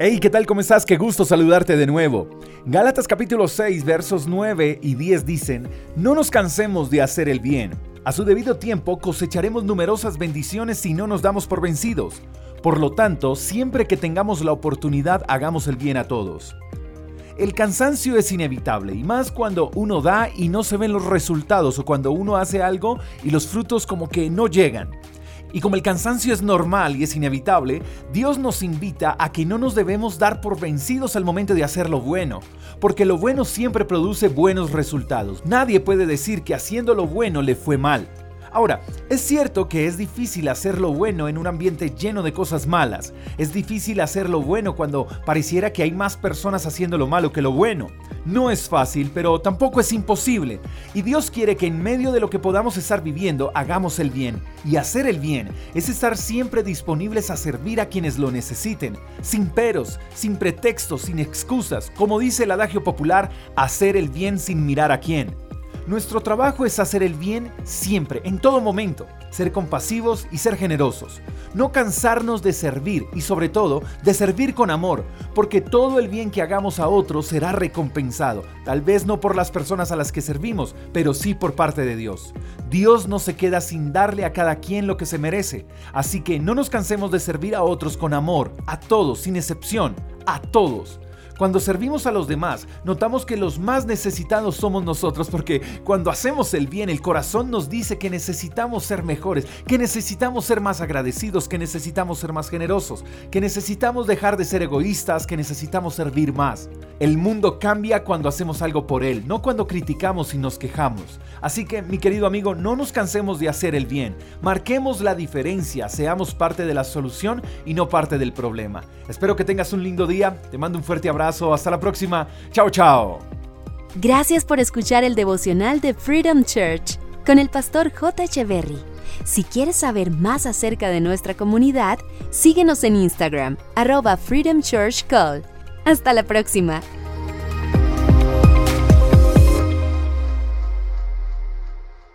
Hey, ¿qué tal? ¿Cómo estás? Qué gusto saludarte de nuevo. Gálatas capítulo 6, versos 9 y 10 dicen, no nos cansemos de hacer el bien. A su debido tiempo cosecharemos numerosas bendiciones si no nos damos por vencidos. Por lo tanto, siempre que tengamos la oportunidad, hagamos el bien a todos. El cansancio es inevitable y más cuando uno da y no se ven los resultados o cuando uno hace algo y los frutos como que no llegan. Y como el cansancio es normal y es inevitable, Dios nos invita a que no nos debemos dar por vencidos al momento de hacer lo bueno, porque lo bueno siempre produce buenos resultados. Nadie puede decir que haciendo lo bueno le fue mal. Ahora, es cierto que es difícil hacer lo bueno en un ambiente lleno de cosas malas. Es difícil hacer lo bueno cuando pareciera que hay más personas haciendo lo malo que lo bueno. No es fácil, pero tampoco es imposible. Y Dios quiere que en medio de lo que podamos estar viviendo, hagamos el bien. Y hacer el bien es estar siempre disponibles a servir a quienes lo necesiten, sin peros, sin pretextos, sin excusas. Como dice el adagio popular, hacer el bien sin mirar a quién. Nuestro trabajo es hacer el bien siempre, en todo momento, ser compasivos y ser generosos. No cansarnos de servir y sobre todo de servir con amor, porque todo el bien que hagamos a otros será recompensado, tal vez no por las personas a las que servimos, pero sí por parte de Dios. Dios no se queda sin darle a cada quien lo que se merece, así que no nos cansemos de servir a otros con amor, a todos, sin excepción, a todos. Cuando servimos a los demás, notamos que los más necesitados somos nosotros porque cuando hacemos el bien, el corazón nos dice que necesitamos ser mejores, que necesitamos ser más agradecidos, que necesitamos ser más generosos, que necesitamos dejar de ser egoístas, que necesitamos servir más. El mundo cambia cuando hacemos algo por él, no cuando criticamos y nos quejamos. Así que, mi querido amigo, no nos cansemos de hacer el bien. Marquemos la diferencia, seamos parte de la solución y no parte del problema. Espero que tengas un lindo día, te mando un fuerte abrazo hasta la próxima. Chao, chao. Gracias por escuchar el devocional de Freedom Church con el pastor J. Echeverry. Si quieres saber más acerca de nuestra comunidad, síguenos en Instagram, arroba Freedom Church Call. Hasta la próxima.